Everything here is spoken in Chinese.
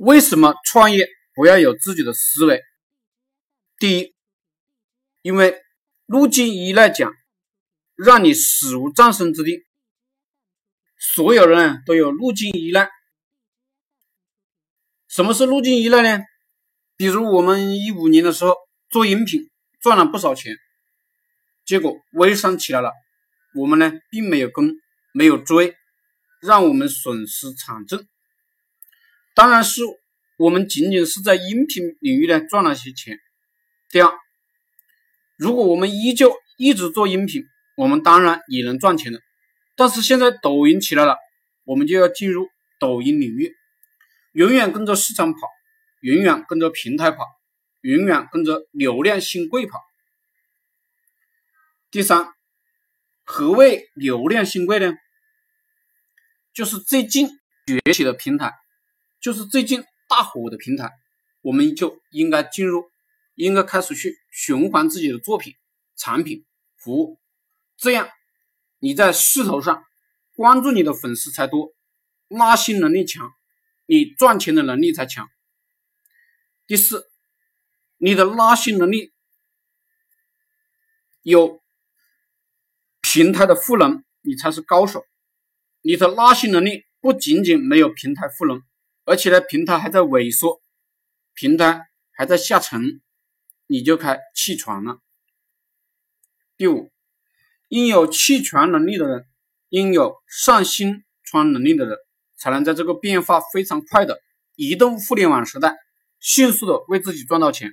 为什么创业不要有自己的思维？第一，因为路径依赖讲，让你死无葬身之地。所有人都有路径依赖。什么是路径依赖呢？比如我们一五年的时候做饮品赚了不少钱，结果微商起来了，我们呢并没有跟，没有追，让我们损失惨重。当然是我们仅仅是在音频领域呢赚了些钱。第二，如果我们依旧一直做音频，我们当然也能赚钱的。但是现在抖音起来了，我们就要进入抖音领域，永远跟着市场跑，永远跟着平台跑，永远跟着流量新贵跑。第三，何谓流量新贵呢？就是最近崛起的平台，就是最近大火的平台，我们就应该进入，应该开始去循环自己的作品、产品、服务，这样。你在势头上，关注你的粉丝才多，拉新能力强，你赚钱的能力才强。第四，你的拉新能力有平台的赋能，你才是高手。你的拉新能力不仅仅没有平台赋能，而且呢，平台还在萎缩，平台还在下沉，你就开弃权了。第五。应有弃权能力的人，应有上新创能力的人，才能在这个变化非常快的移动互联网时代，迅速的为自己赚到钱。